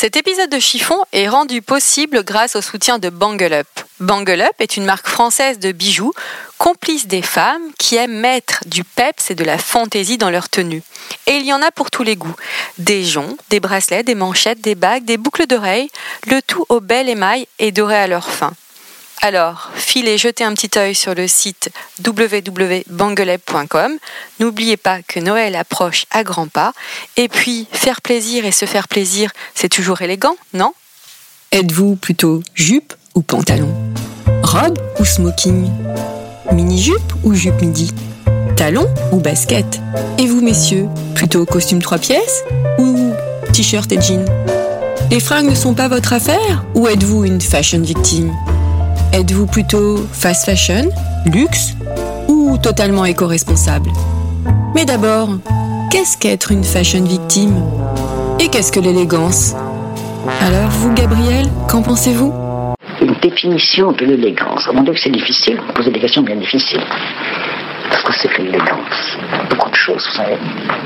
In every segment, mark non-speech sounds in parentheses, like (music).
Cet épisode de Chiffon est rendu possible grâce au soutien de Bangle Up. Bangle Up est une marque française de bijoux, complice des femmes qui aiment mettre du peps et de la fantaisie dans leurs tenues. Et il y en a pour tous les goûts. Des joncs, des bracelets, des manchettes, des bagues, des boucles d'oreilles, le tout au bel émail et doré à leur fin. Alors, filez jeter un petit œil sur le site www.bangeleb.com. N'oubliez pas que Noël approche à grands pas. Et puis, faire plaisir et se faire plaisir, c'est toujours élégant, non? Êtes-vous plutôt jupe ou pantalon? Robe ou smoking? Mini-jupe ou jupe midi? Talon ou basket? Et vous, messieurs, plutôt costume trois pièces ou t-shirt et jean Les fringues ne sont pas votre affaire ou êtes-vous une fashion victime? Êtes-vous plutôt fast fashion, luxe ou totalement éco-responsable? Mais d'abord, qu'est-ce qu'être une fashion victime? Et qu'est-ce que l'élégance? Alors vous, Gabriel, qu'en pensez-vous? Une définition de l'élégance. Mon Dieu, que c'est difficile, vous posez des questions bien difficiles. Parce que c'est que l'élégance Beaucoup de choses, vous savez.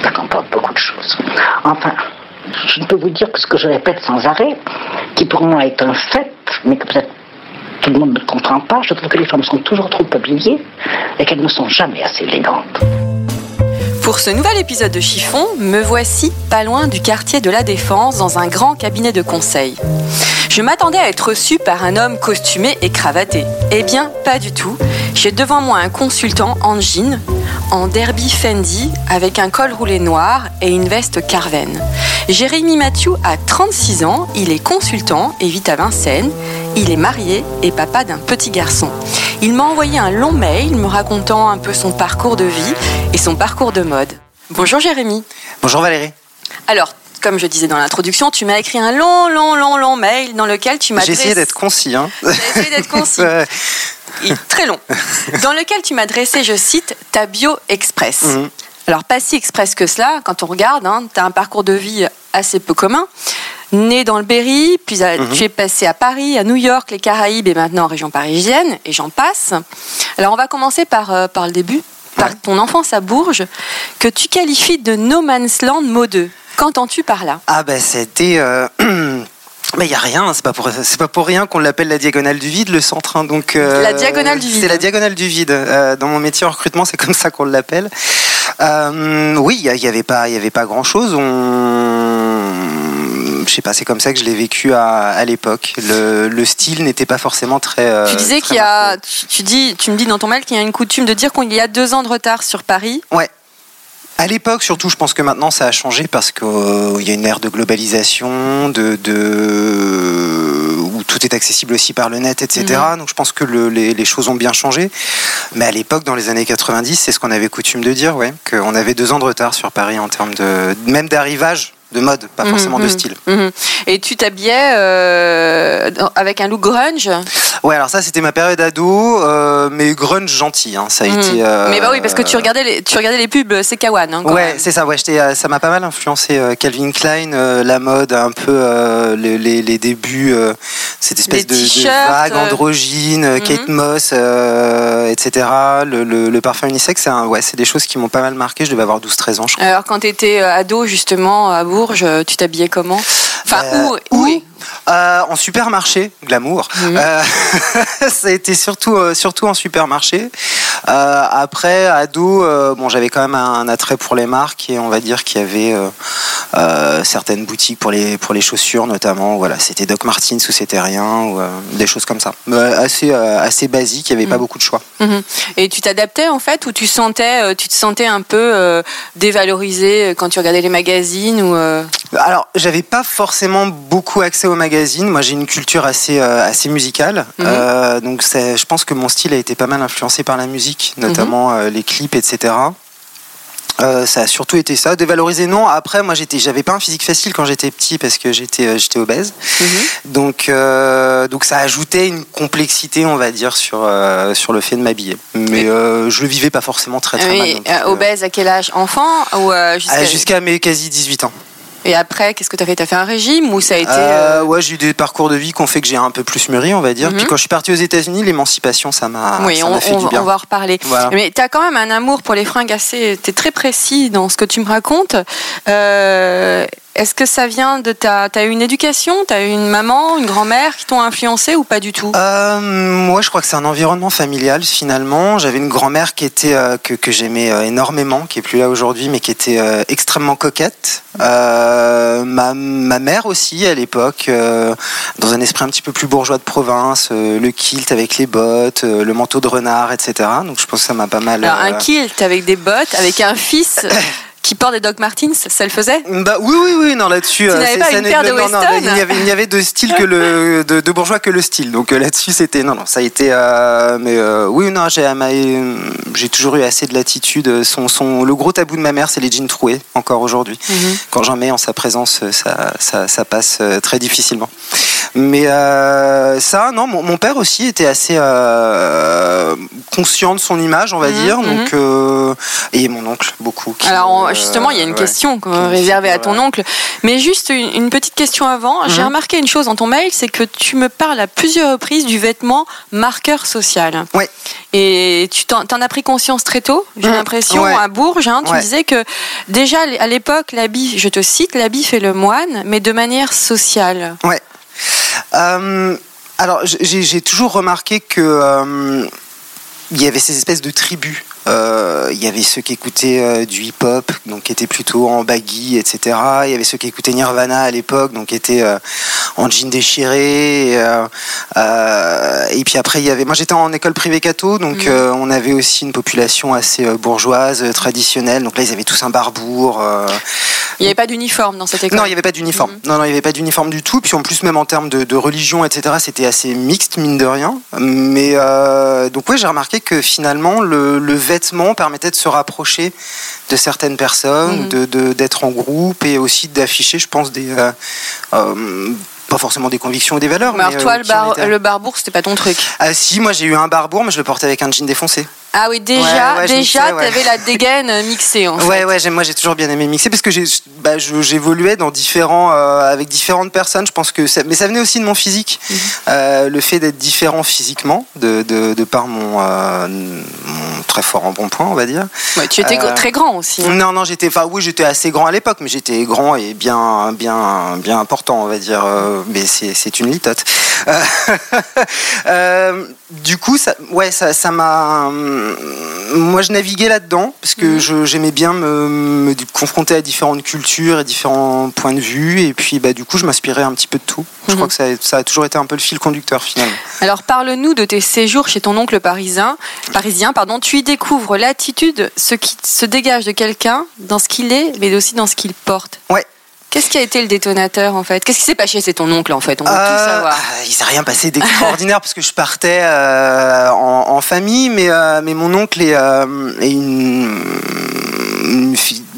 Ça comporte beaucoup de choses. Enfin, je ne peux vous dire que ce que je répète sans arrêt, qui pour moi est un fait, mais que peut-être tout le monde ne comprend pas, je trouve que les femmes sont toujours trop habillées et qu'elles ne sont jamais assez élégantes. Pour ce nouvel épisode de Chiffon, me voici pas loin du quartier de la Défense dans un grand cabinet de conseil. Je m'attendais à être reçu par un homme costumé et cravaté. Eh bien, pas du tout. J'ai devant moi un consultant en jean, en derby Fendi, avec un col roulé noir et une veste Carven. Jérémy Mathieu a 36 ans, il est consultant et vit à Vincennes. Il est marié et papa d'un petit garçon. Il m'a envoyé un long mail me racontant un peu son parcours de vie et son parcours de mode. Bonjour Jérémy. Bonjour Valérie. Alors, comme je disais dans l'introduction, tu m'as écrit un long, long, long, long mail dans lequel tu m'as... J'ai essayé d'être concis. Hein. J'ai essayé d'être concis. (laughs) Très long. Dans lequel tu m'as dressé, je cite, ta bio express. Mhm. Alors, pas si express que cela, quand on regarde, hein, tu as un parcours de vie assez peu commun. Né dans le Berry, puis mhm. tu es passé à Paris, à New York, les Caraïbes et maintenant en région parisienne, et j'en passe. Alors, on va commencer par, euh, par le début, par ton enfance à Bourges, que tu qualifies de no man's land modeux. Qu'entends-tu par là? Ah ben c'était... Euh, (clears throat) Mais il n'y a rien, c'est pas pour pas pour rien qu'on l'appelle la diagonale du vide, le centre. Hein, donc euh, la diagonale du vide. C'est la diagonale du vide. Euh, dans mon métier en recrutement, c'est comme ça qu'on l'appelle. Euh, oui, il y, avait pas, il y avait pas grand chose. On, je sais pas, c'est comme ça que je l'ai vécu à, l'époque. Le, style n'était pas forcément très. tu disais qu'il y a, tu, dis, tu me dis dans ton mail qu'il y a une coutume de dire qu'il y a deux ans de retard sur Paris. Ouais. À l'époque, surtout, je pense que maintenant ça a changé parce qu'il euh, y a une ère de globalisation, de, où tout est accessible aussi par le net, etc. Mhm. Donc je pense que les, choses ont bien changé. Mais à l'époque, dans les années 90, c'est ce qu'on avait coutume de dire, ouais, qu'on avait deux ans de retard sur Paris en termes de même d'arrivage de mode, pas forcément de mhm. style. Mhm. Et tu t'habillais euh, avec un look grunge? Ouais, alors ça c'était ma période ado, euh, mais grunge gentil. Hein, ça a mhm. été. Euh, mais bah oui, parce que tu regardais les, tu regardais les pubs, c'est Kawan. Hein, ouais, c'est ça. Ouais, ça m'a pas mal influencé Calvin Klein, la mode, un peu les, les, débuts, cette espèce de, vague androgyne, Kate Moss, etc. Le, le, parfum unisexe, c'est ouais, des choses qui m'ont pas mal marqué. Je devais avoir 12-13 ans. Je crois. Alors quand tu étais ado justement à Bourg tu t'habillais comment? Enfin, euh, où, euh, En supermarché, glamour. Euh, (laughs) ça a été surtout, surtout en supermarché. après, ado, bon, j'avais quand même un, attrait pour les marques et on va dire qu'il y avait certaines boutiques pour les, pour les chaussures notamment. Voilà, c'était Doc Martens ou c'était rien, ou des choses comme ça. assez, assez basique, il n'y avait pas mhm. beaucoup de choix. Mhm. Et tu t'adaptais en fait ou tu, sentais, tu te sentais un peu dévalorisé quand tu regardais les magazines ou, alors, j'avais pas forcément beaucoup accès aux magazines. Moi, j'ai une culture assez, euh, assez musicale. Mhm. Euh, donc, je pense que mon style a été pas mal influencé par la musique, notamment mhm. euh, les clips, etc. Euh, ça a surtout été ça, dévaloriser non. Après, moi, j'étais, j'avais pas un physique facile quand j'étais petit parce que j'étais, j'étais obèse. Mhm. Donc, euh, donc ça ajoutait une complexité, on va dire, sur euh, sur le fait de m'habiller. Mais je le vivais pas forcément très très mal. Oui, plus. euh, obèse à quel âge? Enfant ou jusqu'à... Ah, Jusqu'à mes quasi 18 ans. Et après, qu'est-ce que tu as fait? Tu as fait un régime ou ça a été. euh, Euh, ouais, j'ai eu des parcours de vie qui ont fait que j'ai un peu plus mûri, on va dire. Mhm. Puis quand je suis parti aux États-Unis, l'émancipation, ça m'a, oui, ça on, m'a fait on- du bien. on va en reparler. Voilà. Mais tu as quand même un amour pour les fringues assez. Tu es très précis dans ce que tu me racontes. Euh, Est-ce que ça vient de ta. Tu as eu une éducation Tu as eu une maman, une grand-mère qui t'ont influencé ou pas du tout? Euh, moi, je crois que c'est un environnement familial finalement. J'avais une grand-mère qui était euh, que, que j'aimais euh, énormément, qui est plus là aujourd'hui, mais qui était euh, extrêmement coquette. Ma, ma mère aussi à l'époque, dans un esprit un petit peu plus bourgeois de province, le kilt avec les bottes, le manteau de renard, etc. Donc je pense que ça m'a pas mal. Alors, un kilt avec des bottes, avec un fils (laughs) qui porte des Doc Martens, ça le faisait Bah oui oui oui non là-dessus. Tu euh, n'avais pas une paire de non, non, Weston il n'y avait il n'y avait de style que le de, de bourgeois que le style. Donc euh, là-dessus c'était non non ça a été euh, mais euh, oui non j'ai j'ai toujours eu assez de latitude. Son son le gros tabou de ma mère c'est les jeans troués encore aujourd'hui. Mhm. Quand j'en mets en sa présence ça ça, ça passe très difficilement. Mais euh, ça non mon, mon père aussi était assez conscient de son image on va Mhm, dire mhm. donc euh, et mon oncle beaucoup. qui, Alors euh, justement, il y a une ouais. question réservée à ton oncle. Mais juste une, une petite question avant. J'ai Mhm. remarqué une chose dans ton mail, c'est que tu me parles à plusieurs reprises du vêtement marqueur social. Ouais. Et tu t'en as pris conscience très tôt. J'ai Mhm. l'impression Ouais. à Bourges, hein, tu Ouais. disais que déjà à l'époque, l'habit, je te cite, l'habit fait le moine, mais de manière sociale. Euh, alors, j'ai j'ai toujours remarqué que euh, il y avait ces espèces de tribus. Euh, Il y avait ceux qui écoutaient euh, du hip-hop, donc qui étaient plutôt en baggy, etc. Il y avait ceux qui écoutaient Nirvana à l'époque, donc qui étaient euh, en jean déchiré. Et, euh, euh, et puis après, il y avait. Moi, j'étais en école privée catho, donc euh, on avait aussi une population assez euh, bourgeoise, euh, traditionnelle. Donc là, ils avaient tous un barbour. euh, Il n'y avait pas d'uniforme dans cette école? non, il n'y avait pas d'uniforme. Mhm. Non, non, il n'y avait pas d'uniforme du tout. Puis en plus, même en termes de, de religion, etc., c'était assez mixte, mine de rien. Mais euh, donc, ouais, j'ai remarqué que finalement, le, le vêtement permettait de se rapprocher de certaines personnes, Mhm. de- d'être en groupe et aussi d'afficher, je pense, des. euh, euh, pas forcément des convictions ou des valeurs. Mais alors mais, toi, euh, le, bar, le barbour, c'était pas ton truc? Ah, si, moi j'ai eu un barbour, mais je le portais avec un jean défoncé. Ah oui, déjà, Ouais, déjà, ouais. t'avais la dégaine euh, mixée en (laughs) fait. Ouais, moi j'ai toujours bien aimé mixer parce que bah, j'évoluais dans différents, euh, avec différentes personnes. Je pense que, ça, mais ça venait aussi de mon physique, Mhm. Euh, le fait d'être différent physiquement, de, de, de par mon, euh, mon très fort en bon point, on va dire. Ouais, tu étais très grand aussi. hein. Non, non, j'étais, enfin oui, j'étais assez grand à l'époque, mais j'étais grand et bien, bien, bien important, on va dire. mais c'est, une litote. (laughs) Du coup, ça, ouais, ça, ça m'a. Moi, je naviguais là-dedans parce que je- j'aimais bien me, me confronter à différentes cultures et différents points de vue, et puis, bah, du coup, je m'inspirais un petit peu de tout. Je Mhm. crois que ça, a- ça a toujours été un peu le fil conducteur finalement. Alors parle-nous de tes séjours chez ton oncle parisien. Parisien, pardon. Tu y découvres l'attitude, ce qui se dégage de quelqu'un dans ce qu'il est, mais aussi dans ce qu'il porte. Ouais. Qu'est-ce qui a été le détonateur en fait? Qu'est-ce qui s'est passé? Chez ton oncle en fait On veut tout Euh, savoir. ah, Il s'est rien passé d'extraordinaire (laughs) parce que je partais euh, en, en famille, mais, euh, mais mon oncle est, est une,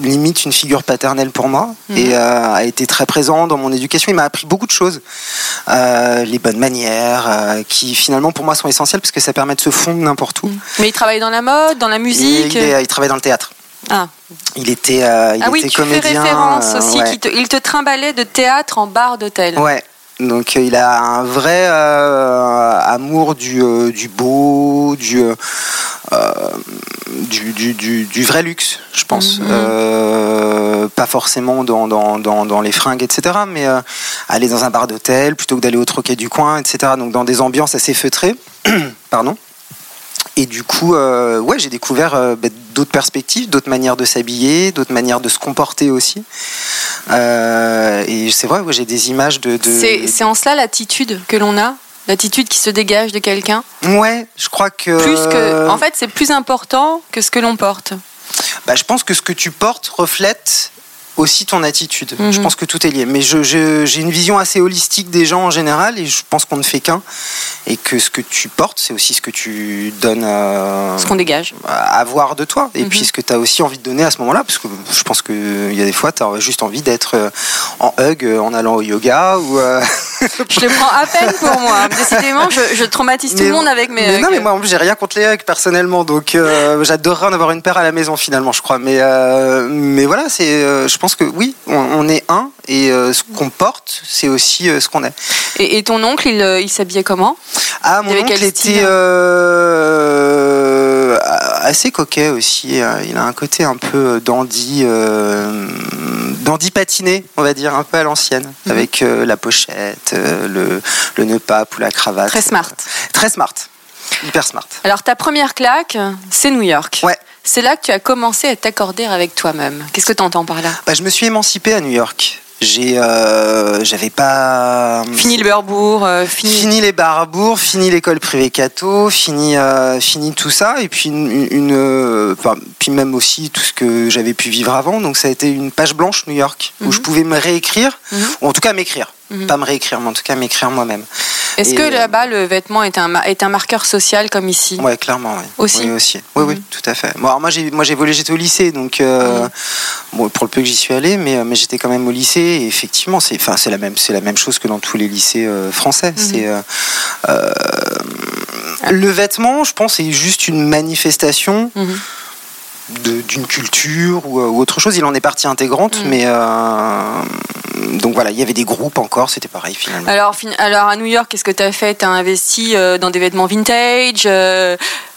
limite une figure paternelle pour moi Mhm. et a été très présent dans mon éducation. Il m'a appris beaucoup de choses, les bonnes manières, qui finalement pour moi sont essentielles parce que ça permet de se fondre n'importe où. Mais il travaillait dans la mode, dans la Et musique? il, est- il travaille dans le théâtre. Ah, Il était, euh, il ah oui, était tu fais comédien. référence euh, aussi. ouais. qu'il te- il te trimballait de théâtre en bar d'hôtel. Ouais. Donc euh, il a un vrai euh, amour du, du beau, du, du, du, du, du vrai luxe, je pense. Mhm. Euh, pas forcément dans, dans, dans, dans les fringues, etc. Mais euh, aller dans un bar d'hôtel plutôt que d'aller au troquet du coin, etc. Donc dans des ambiances assez feutrées. (clears throat) Pardon. Et du coup, euh, ouais, j'ai découvert d'autres perspectives, d'autres manières de s'habiller, d'autres manières de se comporter aussi. Euh, et c'est vrai, ouais, j'ai des images de. de... C'est c'est en cela l'attitude que l'on a, l'attitude qui se dégage de quelqu'un? Ouais, je crois que. Plus que, en fait, c'est plus important que ce que l'on porte. bah, je pense que ce que tu portes reflète aussi ton attitude. Mhm. Je pense que tout est lié. Mais je- je- j'ai une vision assez holistique des gens en général et je pense qu'on ne fait qu'un. Et que ce que tu portes, c'est aussi ce que tu donnes à, Ce qu'on dégage. à voir de toi. Et Mhm. puis ce que tu as aussi envie de donner à ce moment-là. Parce que je pense qu'il y a des fois, tu as juste envie d'être euh, en hug euh, en allant au yoga ou. euh, (laughs) Je le prends à peine pour moi. (laughs) Décidément, je, je traumatise tout le monde avec mes. mais non, mais moi, en plus, j'ai rien contre les hugs personnellement, donc euh, j'adorerais en avoir une paire à la maison finalement, je crois. Mais, euh, mais voilà, c'est, je pense que oui, on, on est un et euh, ce qu'on porte, c'est aussi euh, ce qu'on est. Et, et ton oncle, il, euh, il s'habillait comment? Ah, Il mon avait oncle était euh, assez coquet aussi. euh, Il a un côté un peu dandy, dandy patiné, on va dire, un peu à l'ancienne, Mhm. avec la pochette, le, le nœud pape ou la cravate. Très smart. Très smart. Hyper smart. Alors, ta première claque, c'est New York. Ouais. C'est là que tu as commencé à t'accorder avec toi-même. Qu'est-ce que tu entends par là? Bah, je me suis émancipé à New York. J'ai, euh, j'avais pas Fini le beurbourg, euh, fini. fini les barbours, fini l'école privée Cato, fini, euh, fini tout ça, et puis une, une, euh, enfin, puis même aussi tout ce que j'avais pu vivre avant. Donc ça a été une page blanche New York où Mhm. je pouvais me réécrire, Mhm. ou en tout cas m'écrire, Mhm. pas me réécrire, mais en tout cas m'écrire moi-même. Est-ce que là-bas, le vêtement est un, est un marqueur social comme ici? Ouais, clairement, oui. Aussi? Oui, aussi. Oui, oui, Mhm. tout à fait. Bon, alors moi, j'ai, moi, j'ai volé, j'étais au lycée, donc euh, Mhm. bon, pour le peu que j'y suis allé, mais, euh, mais j'étais quand même au lycée. Et effectivement, c'est, la même, c'est la même chose que dans tous les lycées euh, français. C'est euh, le vêtement, je pense, est juste une manifestation d'une culture ou, euh, ou autre chose. Il en est partie intégrante, Mhm. mais euh, donc voilà, il y avait des groupes encore, c'était pareil finalement. Alors, fin- alors, à New York, qu'est-ce que tu as fait? Tu as investi euh, dans des vêtements vintage euh,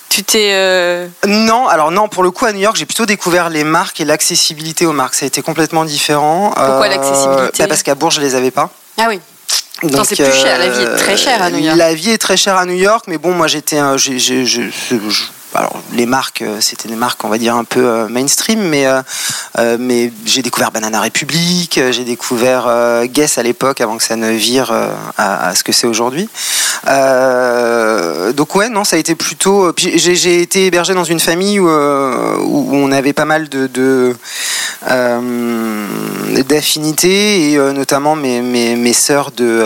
Tu t'es. euh, Non, alors non, pour le coup à New York, j'ai plutôt découvert les marques et l'accessibilité aux marques. Ça a été complètement différent. Pourquoi l'accessibilité? bah Parce qu'à Bourges, je les avais pas. Ah oui. Donc, c'est plus cher, la vie est très chère à New York. La vie est très chère à New York, mais bon, moi j'étais, je- alors les marques, euh, c'était des marques, on va dire un peu euh, mainstream, mais euh, mais j'ai découvert Banana Republic, j'ai découvert Guess à l'époque, avant que ça ne vire à, ce que c'est aujourd'hui. Donc ouais, non, ça a été plutôt. J'ai été hébergé dans une famille où, où on avait pas mal de, de d'affinités et notamment mes, mes, mes sœurs de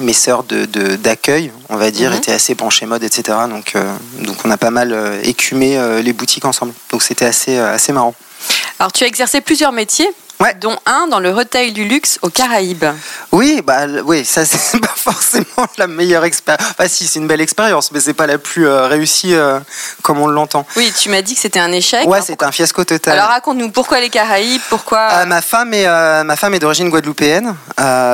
mes sœurs de, de- d'accueil, on va dire, Mhm. étaient assez branchées mode, etc. Donc, euh, donc on a pas mal euh, écumé euh, les boutiques ensemble. Donc c'était assez, assez marrant. Alors, tu as exercé plusieurs métiers, Ouais. dont un dans le retail du luxe aux Caraïbes. Oui, bah oui, ça (laughs) c'est pas forcément la meilleure expérience. Enfin si, c'est une belle expérience, mais c'est pas la plus euh, réussie euh, comme on l'entend. Oui, tu m'as dit que c'était un échec. Ouais, Alors, c'est un fiasco total. Alors, raconte-nous pourquoi les Caraïbes Pourquoi. Euh, ma femme est ma femme est d'origine guadeloupéenne.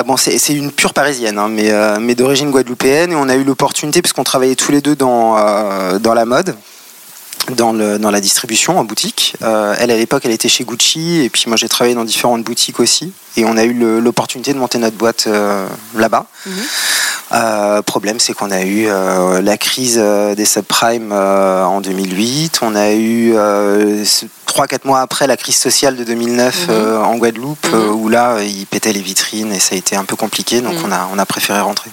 Bon, c'est c'est une pure parisienne, hein, mais mais d'origine guadeloupéenne. Et on a eu l'opportunité puisqu'on travaillait tous les deux dans dans la mode. Dans, le, dans la distribution en boutique. Euh, elle, à l'époque, elle était chez Gucci, et puis moi, j'ai travaillé dans différentes boutiques aussi. Et on a eu l'opportunité de monter notre boîte euh, là-bas. Euh, problème, c'est qu'on a eu la crise des subprimes en 2008. On a eu euh, ce- trois, quatre mois après la crise sociale de 2009 Mhm. en Guadeloupe, Mhm. où là, ils pétaient les vitrines et ça a été un peu compliqué. Donc, Mhm. on, a, on a préféré rentrer.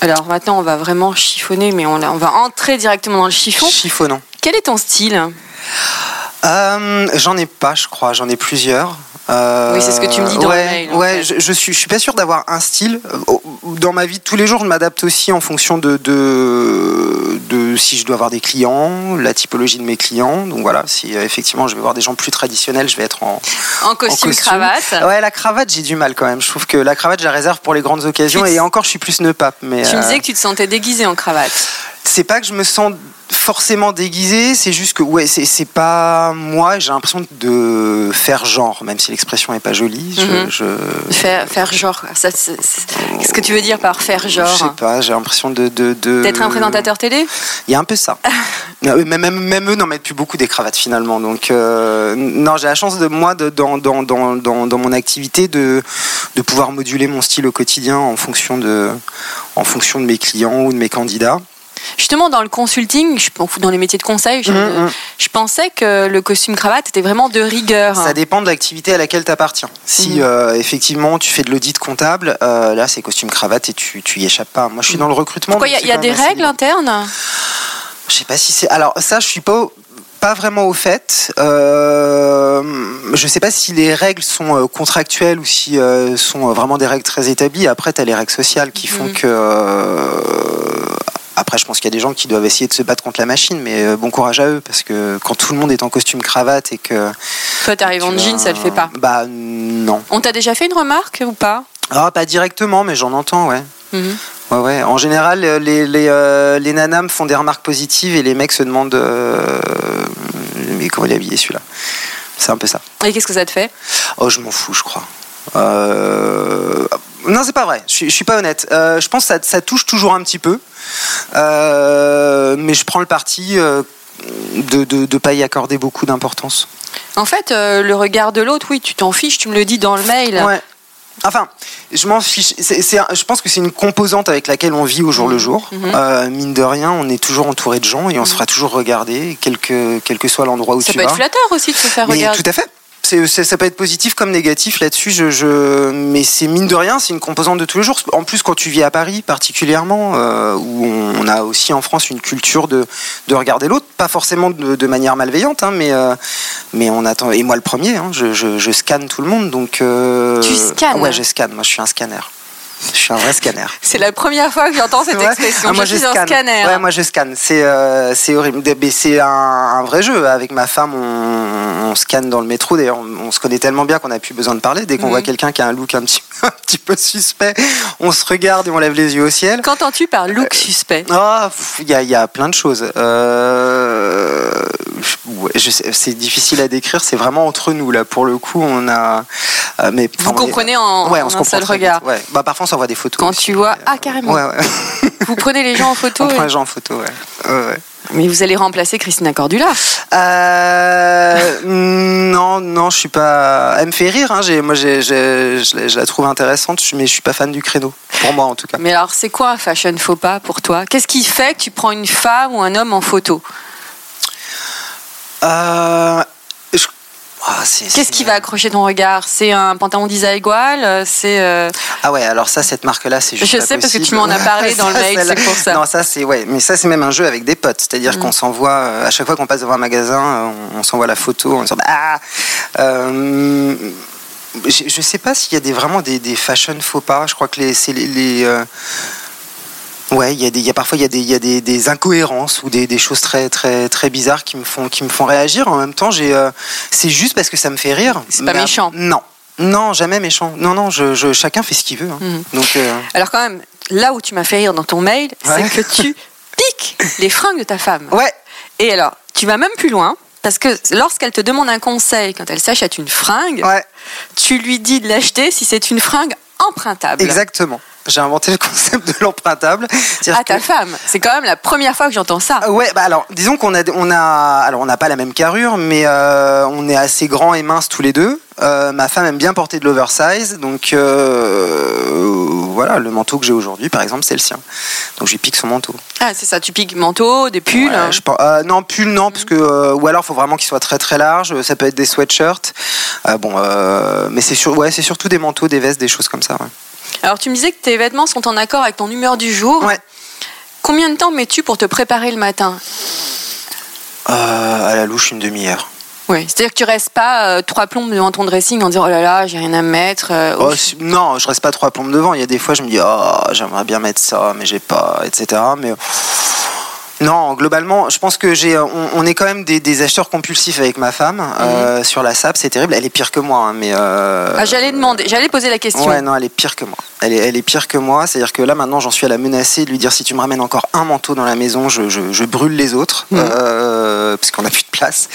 Alors, maintenant, on va vraiment chiffonner, mais on, on va entrer directement dans le chiffon. Chiffonnant. Quel est ton style? Euh, j'en ai pas, je crois. J'en ai plusieurs. Euh, Oui, c'est ce que tu me dis dans le ouais, mail, Ouais, je, je suis, je suis pas sûr d'avoir un style. Dans ma vie de tous les jours, je m'adapte aussi en fonction de, de, de si je dois avoir des clients, la typologie de mes clients. Donc voilà, si euh, effectivement je vais voir des gens plus traditionnels, je vais être en, En costume, en costume. cravate. Ouais, la cravate, j'ai du mal quand même. Je trouve que la cravate, je la réserve pour les grandes occasions. Et encore, je suis plus nœud pape. Mais Tu me euh, disais que tu te sentais déguisé en cravate. c'est pas que je me sens forcément déguisé, c'est juste que ouais, c'est c'est pas moi. J'ai l'impression de faire genre, même si l'expression est pas jolie. Je, Mhm. je- Faire, faire genre. Qu'est-ce que tu veux dire par faire je sais genre pas, j'ai l'impression de. D'être un présentateur télé Il y a un peu ça. (laughs) Même, même, même eux n'en mettent plus beaucoup des cravates finalement. Donc, euh, non, j'ai la chance de moi, de, dans, dans, dans, dans mon activité, de, de pouvoir moduler mon style au quotidien en fonction de, en fonction de mes clients ou de mes candidats. Justement, dans le consulting, dans les métiers de conseil, je, Mhm, mhm. je pensais que le costume cravate était vraiment de rigueur. Ça dépend de l'activité à laquelle tu appartiens. Si Mhm. euh, effectivement tu fais de l'audit comptable, euh, là c'est costume cravate et tu, tu y échappes pas. Moi je suis dans le recrutement. Pourquoi il y a, y des règles internes? Je sais pas si c'est. Alors ça, je suis pas. pas vraiment au fait. Euh, je sais pas si les règles sont contractuelles ou si euh, sont vraiment des règles très établies. Après, tu as les règles sociales qui font que. euh, après, je pense qu'il y a des gens qui doivent essayer de se battre contre la machine, mais euh, bon courage à eux, parce que quand tout le monde est en costume cravate et que. Toi, t'arrives en jean, ça le fait pas. Bah non. On t'a déjà fait une remarque ou pas? Ah, pas directement, mais j'en entends, ouais. Mhm. Ouais, ouais. En général, euh, les, les, euh, les nanas me font des remarques positives et les mecs se demandent euh, mais comment il est habillé celui-là? C'est un peu ça. Et qu'est-ce que ça te fait? Oh, je m'en fous, je crois. Euh, Non, c'est pas vrai. Je suis, je suis pas honnête. Euh, je pense que ça, ça touche toujours un petit peu, Euh, mais je prends le parti euh, de de pas y accorder beaucoup d'importance. En fait, euh, le regard de l'autre, oui, tu t'en fiches, tu me le dis dans le mail. Ouais. Enfin, je m'en fiche. C'est- c'est un- je pense que c'est une composante avec laquelle on vit au jour le jour. Mhm. Euh, mine de rien, on est toujours entouré de gens et on se fera toujours regarder, quel que, quel que soit l'endroit où Ça tu peut vas. être flatteur aussi de se faire Mais regarder. tout à fait. Ça peut être positif comme négatif là-dessus. Je, je- Mais c'est mine de rien, c'est une composante de tous les jours. En plus, quand tu vis à Paris, particulièrement, euh, où on, on a aussi en France une culture de, de regarder l'autre, pas forcément de, de manière malveillante, hein, mais, euh, mais on attend. Et moi, le premier, hein, je, scanne tout le monde. Donc, euh, Tu scannes Ouais, je scanne. Moi, je suis un scanner. Je suis un vrai scanner. C'est la première fois que j'entends cette Ouais. expression. Ah, moi, je suis un scanne. scanner. Ouais, moi je scanne. C'est euh, horrible. C'est un, un vrai jeu. Avec ma femme, on, on scanne dans le métro. D'ailleurs, on, on se connaît tellement bien qu'on n'a plus besoin de parler. Dès qu'on Mhm. voit quelqu'un qui a un look un petit, (laughs) un petit peu suspect, on se regarde et on lève les yeux au ciel. Qu'entends-tu par look suspect? Ah, il y, a- y a plein de choses. Euh, ouais, c'est difficile à décrire. C'est vraiment entre nous là. Pour le coup, on a. euh, mais Vous est- comprenez en, Ouais, on en se un seul regard. Ouais. Bah, parfois, s'envoie des photos. Quand aussi. tu vois. Ah, carrément. Ouais, ouais. (laughs) Vous prenez les gens en photo. On prend et- les gens en photo, ouais. Mais vous allez remplacer Christina Cordula. Euh, non, non, je suis pas. Elle me fait rire. Hein. J'ai, moi, j'ai, j'ai- je, la- je la trouve intéressante, mais je suis pas fan du créneau. Pour moi, en tout cas. Mais alors, c'est quoi un fashion faux pas pour toi? Qu'est-ce qui fait que tu prends une femme ou un homme en photo? Euh, ah, Qu'est-ce qui va accrocher ton regard? C'est un pantalon d'Isaïgual euh, C'est. euh, Ah ouais, alors ça, cette marque-là, c'est juste. Je pas sais parce que tu m'en as (laughs) parlé dans le mail, c'est pour ça. Non, ça, c'est ouais, mais ça, c'est même un jeu avec des potes. C'est-à-dire Mm. qu'on s'envoie euh, à chaque fois qu'on passe devant un magasin, on, on s'envoie la photo, on se dit ah. Euh, je, je sais pas s'il y a des, vraiment des, des fashion faux pas. Je crois que les, c'est les, les, euh, Ouais, il y a des, il y a parfois il y a des, il y a des, des incohérences ou des, des choses très très très bizarres qui me font qui me font réagir. En même temps, j'ai, euh, c'est juste parce que ça me fait rire. C'est pas méchant. Non, non, jamais méchant. Non, non, je, je- chacun fait ce qu'il veut. hein. Mhm. Donc, euh, Alors, quand même, là où tu m'as fait rire dans ton mail, Ouais. c'est que tu (laughs) piques les fringues de ta femme. ouais, Et alors, tu vas même plus loin. Parce que lorsqu'elle te demande un conseil, quand elle s'achète une fringue, ouais, tu lui dis de l'acheter si c'est une fringue empruntable. exactement. J'ai inventé le (laughs) concept de l'empruntable. À ta que- femme. C'est quand même la première fois que j'entends ça. Ah Ouais, bah alors, disons qu'on a, on a, alors on n'a pas la même carrure, mais euh, on est assez grands et minces tous les deux. Euh, ma femme aime bien porter de l'oversize, donc euh, voilà, le manteau que j'ai aujourd'hui, par exemple, c'est le sien. Donc je lui pique son manteau. Ah, c'est ça, tu piques manteau, des pulls. Ouais, je pense- euh, non, pull non, parce que ou alors faut vraiment qu'il soit très très large. Ça peut être des sweatshirts. Bon, mais c'est sur, ouais, surtout des manteaux, des vestes, des choses comme ça. ouais. Alors, tu me disais que tes vêtements sont en accord avec ton humeur du jour. Ouais. Combien de temps mets-tu pour te préparer le matin? Euh, à la louche, une demi-heure. Oui, c'est-à-dire que tu restes pas euh, trois plombes devant ton dressing en disant oh là là, j'ai rien à mettre. euh, Oh, non, je reste pas trois plombes devant. Il y a des fois, je me dis, oh, j'aimerais bien mettre ça, mais j'ai pas, etc. Mais non, globalement, je pense que j'ai, on, on est quand même des, des acheteurs compulsifs avec ma femme euh, sur la SAP. C'est terrible. Elle est pire que moi, hein, mais. euh, Ah, j'allais demander, j'allais poser la question. Ouais, non, elle est pire que moi. Elle est, elle est pire que moi. C'est-à-dire que là, maintenant, j'en suis à la menacer de lui dire si tu me ramènes encore un manteau dans la maison, je, je- je brûle les autres, Mhm. euh, parce qu'on n'a plus de place.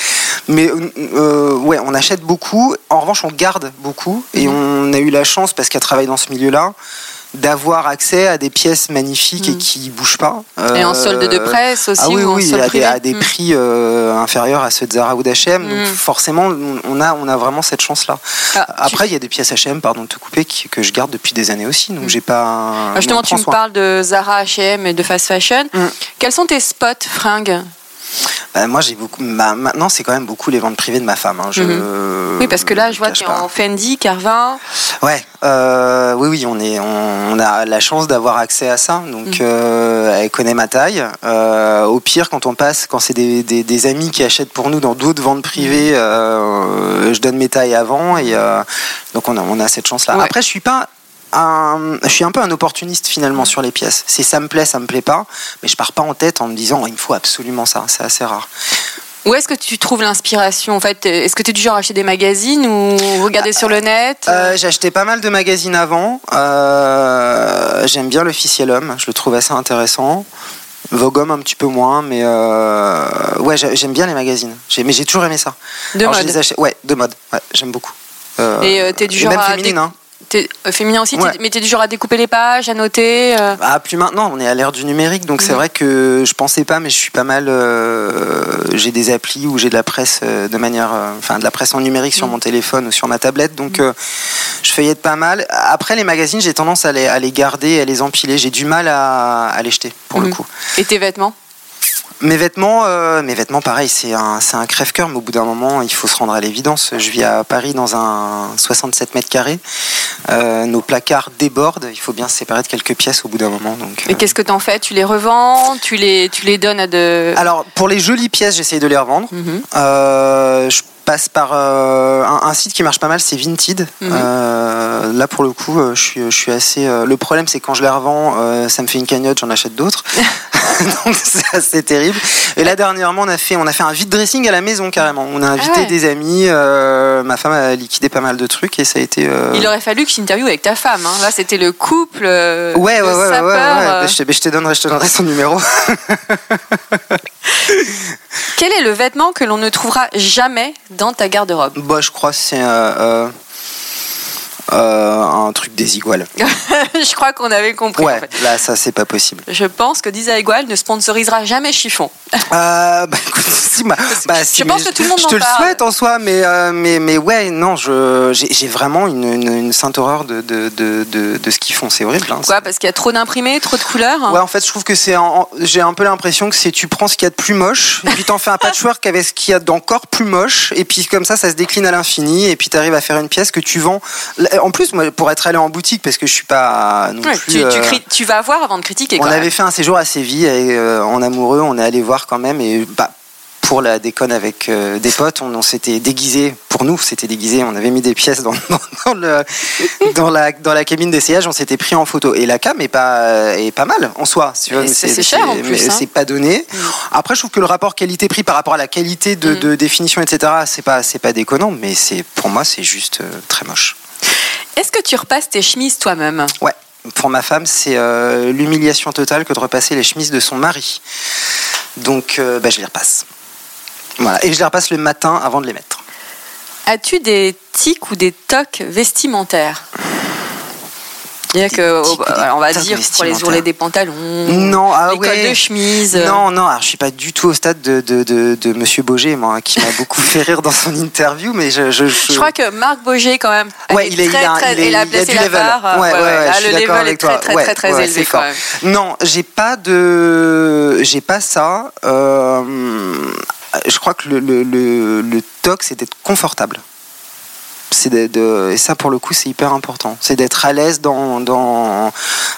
Mais euh, ouais, on achète beaucoup. En revanche, on garde beaucoup. Et Mhm. on a eu la chance, parce qu'elle travaille dans ce milieu-là, d'avoir accès à des pièces magnifiques et Mhm. qui bougent pas. Et en Euh, solde de presse aussi ah oui, ou en oui, solde à des, à des Mm. prix euh, inférieurs à ceux de Zara ou d'H&M. Mm. Donc forcément, on a, on a vraiment cette chance-là. Ah, Après, il y a des pièces H&M, pardon de te couper, qui- que je garde depuis des années aussi. Donc Mm. j'ai pas. Ah, Justement, tu me parles de Zara, H&M et de fast fashion. Mm. Quels sont tes spots fringues? Bah, moi, j'ai beaucoup. bah, maintenant, c'est quand même beaucoup les ventes privées de ma femme. hein. Je- Mhm. Oui, parce que là, je vois, cache tu es en Fendi, Carvin. Ouais, euh, oui, oui, on, est, on, on a la chance d'avoir accès à ça. Donc, Mhm. euh, elle connaît ma taille. Euh, au pire, quand on passe, quand c'est des, des- des amis qui achètent pour nous dans d'autres ventes privées, Mhm. je donne mes tailles avant. Et donc, on a, on a cette chance-là. Ouais. Après, je suis pas. Un, je suis un peu un opportuniste finalement sur les pièces. C'est ça me plaît, ça me plaît pas, mais je pars pas en tête en me disant il me faut absolument ça. C'est assez rare. Où est-ce que tu trouves l'inspiration En fait, est-ce que tu es du genre à acheter des magazines ou regarder sur le net? Euh, j'ai acheté pas mal de magazines avant. Euh, J'aime bien l'officiel homme, je le trouve assez intéressant. Vogue Homme un petit peu moins, mais euh, ouais, j'ai- j'aime bien les magazines. Mais j'ai toujours aimé ça. De Alors, je mode. les achète- Ouais, de mode. Ouais, j'aime beaucoup. Euh, Et t'es du genre même à féminine, hein. Euh, féminin aussi, Ouais. mais t'es du genre à découper les pages, à noter. euh, Ah, plus maintenant, on est à l'ère du numérique, donc c'est Mhm. vrai que je pensais pas, mais je suis pas mal. euh, j'ai des applis où j'ai de la presse de manière, enfin de la presse en numérique sur Mhm. mon téléphone ou sur ma tablette, donc euh, je feuillette pas mal. Après les magazines, j'ai tendance à les, à les garder, à les empiler. J'ai du mal à, à les jeter pour le Mhm. coup. Et tes vêtements? Mes vêtements, euh, mes vêtements, pareil, c'est un, c'est un crève-cœur, mais au bout d'un moment, il faut se rendre à l'évidence. Je vis à Paris dans un 67 mètres carrés. Euh, nos placards débordent. Il faut bien se séparer de quelques pièces au bout d'un moment. Donc, Et euh, qu'est-ce que t'en fais? Tu les revends? Tu les, tu les donnes à de. Alors, pour les jolies pièces, j'essaye de les revendre. Mhm. Je passe par euh, un, un site qui marche pas mal, c'est Vinted. Mhm. Euh, là, pour le coup, euh, je suis, je suis assez. euh, le problème, c'est quand je les revends, ça me fait une cagnotte, j'en achète d'autres. (laughs) (laughs) Donc, c'est assez terrible. Et là, dernièrement, on a fait, on a fait un vide dressing à la maison carrément. On a invité Ah ouais. des amis. ma femme a liquidé pas mal de trucs et ça a été. Il aurait fallu que je t'interviewe avec ta femme. hein. Là, c'était le couple. Ouais, ouais, ouais, ouais, ouais. Bah, je, te, bah, je te donnerai, je te donnerai son numéro. (laughs) Quel est le vêtement que l'on ne trouvera jamais dans ta garde-robe? Bah, je crois c'est euh, euh, un truc des iguales. (laughs) Je crois qu'on avait compris. Ouais, en fait. là, ça, c'est pas possible. Je pense que Disa Igual ne sponsorisera jamais Chiffon. Euh, bah, (laughs) écoute, si, bah, bah, si, je pense mais que tout le monde Je en te le souhaite en soi, mais, euh, mais, mais ouais, non, j'ai, vraiment une, une, une sainte horreur de, de, de, de, de ce qu'ils font. C'est horrible. hein. Quoi Parce qu'il y a trop d'imprimés, trop de couleurs? Ouais, en fait, je trouve que c'est. J'ai un peu l'impression que c'est tu prends ce qu'il y a de plus moche, et (laughs) puis t'en fais un patchwork avec ce qu'il y a d'encore plus moche, et puis comme ça, ça se décline à l'infini, et puis t'arrives à faire une pièce que tu vends. En plus, moi, pour être allé en boutique, parce que je suis pas non Ouais, plus. tu, tu euh, cri- tu vas voir avant de critiquer. On quand avait même. fait un séjour à Séville et, euh, en amoureux, on est allé voir quand même et bah pour la déconne avec euh, des potes, on, on s'était déguisé. Pour nous, c'était déguisé. On avait mis des pièces dans, (laughs) dans, dans le, dans la dans la cabine d'essayage. On s'était pris en photo. Et la cam est pas est pas mal en soi. tu vois, c'est- c'est cher, en plus, mais hein. C'est pas donné. Après, je trouve que le rapport qualité-prix par rapport à la qualité de, Mm. de définition, etc. C'est pas c'est pas déconnant, mais c'est pour moi c'est juste euh, très moche. Est-ce que tu repasses tes chemises toi-même Ouais. Pour ma femme, c'est euh, l'humiliation totale que de repasser les chemises de son mari. Donc, euh, bah, je les repasse. Voilà. Et je les repasse le matin avant de les mettre. As-tu des tics ou des tocs vestimentaires? C'est-à-dire que, des alors, on va dire pour les ourlets des pantalons, Non, ah les cols ouais. de chemise. Non, non, alors je suis pas du tout au stade de, de, de, de Monsieur Boger, moi, hein, qui m'a beaucoup (laughs) fait rire dans son interview, mais je. Je, Je crois que Marc Boger, quand même, Ouais, est il est, très, il a, très, il est- il a il a placé du la level. barre. Ouais, ouais, ouais, là, je suis le level est avec très, toi. très, Ouais, très, très ouais, élevé quand même. Non, j'ai pas de, j'ai pas ça. Euh, je crois que le, le, le, le toc, c'est d'être confortable. C'est de, de- et ça pour le coup c'est hyper important. C'est d'être à l'aise dans, dans,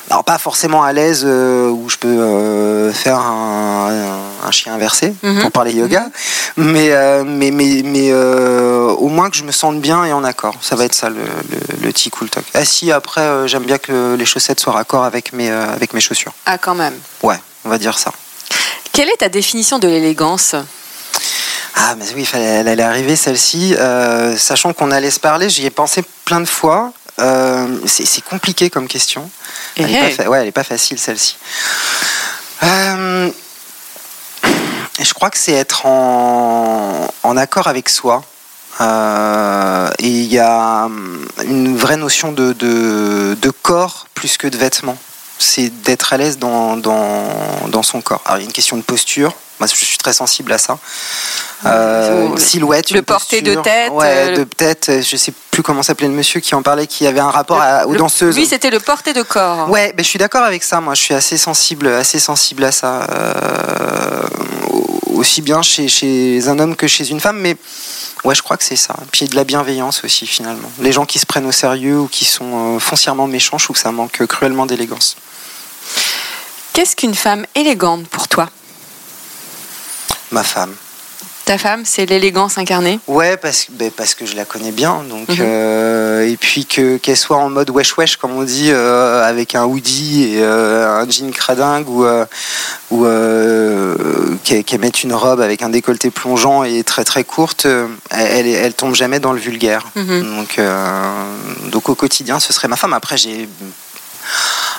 alors pas forcément à l'aise euh, où je peux euh, faire un, un chien inversé Mhm. pour parler yoga, mais euh, mais mais, mais euh, au moins que je me sente bien et en accord. Ça va être ça le, le, le tic ou le toc. Ah si après j'aime bien que les chaussettes soient raccord avec mes avec mes chaussures. Ah, quand même. Ouais, on va dire ça. Quelle est ta définition de l'élégance? Ah, mais oui, fallait, elle allait arriver celle-ci. Euh, sachant qu'on allait se parler, j'y ai pensé plein de fois. Euh, c'est compliqué comme question. Elle est Eh, pas ouais, est pas facile celle-ci. Euh, je crois que c'est être en, en accord avec soi. Euh, et il y a hum, une vraie notion de, de, de corps plus que de vêtements. C'est d'être à l'aise dans, dans, dans son corps. Alors, il y a une question de posture. Moi, je suis très sensible à ça. Euh, silhouette, le porter de tête, Ouais, euh, de tête. Je sais plus comment s'appelait le monsieur qui en parlait, qui avait un rapport à, aux Le- danseuses. Lui, c'était le porté de corps. Ouais, ben, je suis d'accord avec ça. Moi, je suis assez sensible, assez sensible à ça. Euh, aussi bien chez, chez un homme que chez une femme, mais ouais, je crois que c'est ça. Puis de la bienveillance aussi, finalement. Les gens qui se prennent au sérieux ou qui sont foncièrement méchants, je trouve que ça manque cruellement d'élégance. Qu'est-ce qu'une femme élégante pour toi? Ma femme. Ta femme, c'est l'élégance incarnée Ouais, parce, ben, parce que je la connais bien. Donc, mhm. euh, et puis que, qu'elle soit en mode wesh wesh, comme on dit, euh, avec un hoodie et euh, un jean cradingue, ou, ou qu'elle, mette une robe avec un décolleté plongeant et très très courte, elle, elle, tombe jamais dans le vulgaire. Mhm. Donc, donc au quotidien, ce serait ma femme. Après, j'ai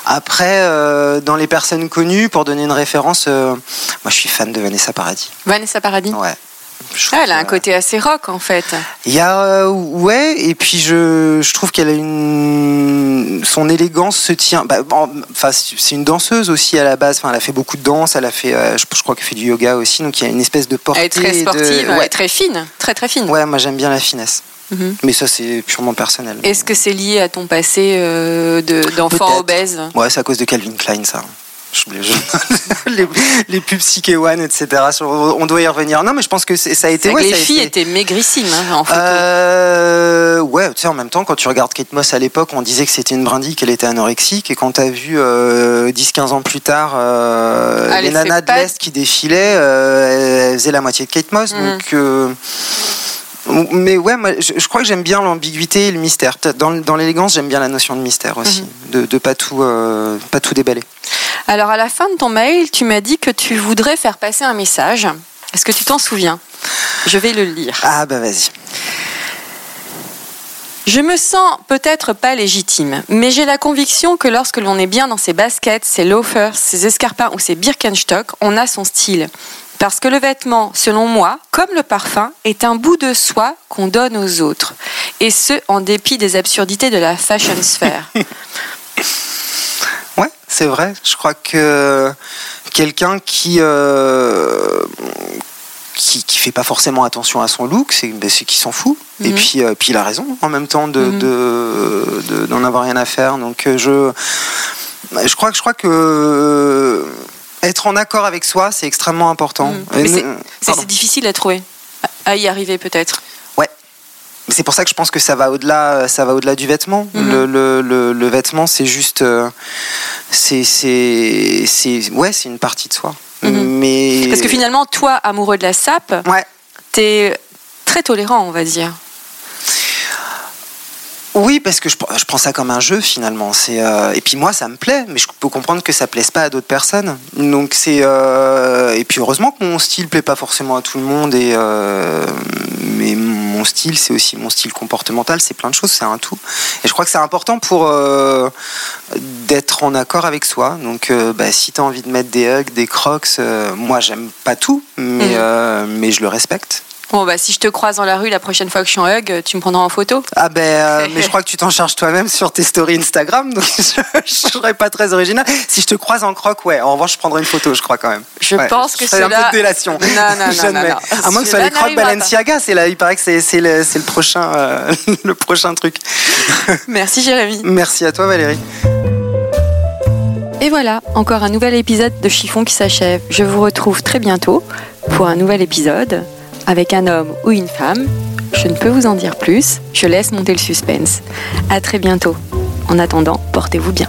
après, dans les personnes connues, pour donner une référence, moi je suis fan de Vanessa Paradis. Vanessa Paradis? Ouais. Ah, elle a un côté assez rock en fait. Il y a euh, ouais et puis je, je trouve qu'elle a une son élégance se tient. Bah, enfin c'est une danseuse aussi à la base. Enfin elle a fait beaucoup de danse. Elle a fait euh, je, crois qu'elle fait du yoga aussi. Donc il y a une espèce de portée. Elle est très sportive, ouais. très fine, très très fine. Ouais moi j'aime bien la finesse. Mhm. Mais ça, c'est purement personnel. Est-ce que c'est lié à ton passé euh, d'enfant obèse? Ouais, c'est à cause de Calvin Klein, ça. (laughs) les, les pubs One, etc. On doit y revenir. Non, mais je pense que ça a été. Ouais, les filles étaient maigrissimes hein, en photo. Euh, ouais, tu sais, en même temps, quand tu regardes Kate Moss à l'époque, on disait que c'était une brindille, qu'elle était anorexique. Et quand tu as vu 10-15 euh, ans plus tard euh, les nanas de l'Est qui défilaient, elles faisaient la moitié de Kate Moss. Mm. Donc. Mais ouais, moi, je, crois que j'aime bien l'ambiguïté et le mystère. Dans, dans l'élégance, j'aime bien la notion de mystère aussi, mm-hmm. de, de pas tout, pas tout déballer. Alors à la fin de ton mail, tu m'as dit que tu voudrais faire passer un message. Est-ce que tu t'en souviens? Je vais le lire. Ah bah vas-y. Je me sens peut-être pas légitime, mais j'ai la conviction que lorsque l'on est bien dans ses baskets, ses loafers, ses escarpins ou ses Birkenstock, on a son style. Parce que le vêtement, selon moi, comme le parfum, est un bout de soi qu'on donne aux autres. Et ce, en dépit des absurdités de la fashion sphère. (laughs) c'est vrai. Je crois que quelqu'un qui, euh, qui, qui fait pas forcément attention à son look, c'est ben, qui s'en fout. Et mhm. puis, euh, puis il a raison en même temps de mhm. d'en avoir rien à faire. Donc euh, je je crois que je crois que être en accord avec soi, c'est extrêmement important. Mhm. C'est difficile à trouver, à y arriver peut-être c'est pour ça que je pense que ça va au-delà, ça va au-delà du vêtement. Mhm. le, le, le, vêtement, c'est juste, euh, c'est, c'est, ouais, c'est une partie de soi. Mhm. Mais parce que finalement, toi, amoureux de la sape, ouais. t'es très tolérant, on va dire. Oui, parce que je, je, prends ça comme un jeu finalement. C'est euh, et puis moi ça me plaît, mais je peux comprendre que ça plaise pas à d'autres personnes. Donc c'est euh, et puis heureusement que mon style plaît pas forcément à tout le monde et mais mon style, c'est aussi mon style comportemental, c'est plein de choses, c'est un tout. Et je crois que c'est important pour euh, d'être en accord avec soi. Donc, euh, bah, si tu as envie de mettre des hugs, des crocs, euh, moi, j'aime pas tout, mais, mm. mais je le respecte. Bon, bah, si je te croise dans la rue la prochaine fois que je suis en hug, tu me prendras en photo Ah, ben, euh, (laughs) mais je crois que tu t'en charges toi-même sur tes stories Instagram, donc (laughs) je ne serais pas très original. Si je te croise en croque, ouais, en revanche, je prendrai une photo, je crois quand même. Je pense que c'est un peu de délation. Non, non, (laughs) non, non, À moins que ce soit les crocs Balenciaga, c'est là, il paraît que c'est le, le, prochain, euh, le prochain truc. Merci, Jérémy. Merci à toi, Valérie. Et voilà, encore un nouvel épisode de Chiffon qui s'achève. Je vous retrouve très bientôt pour un nouvel épisode avec un homme ou une femme. Je ne peux vous en dire plus, je laisse monter le suspense. À très bientôt. En attendant, portez-vous bien.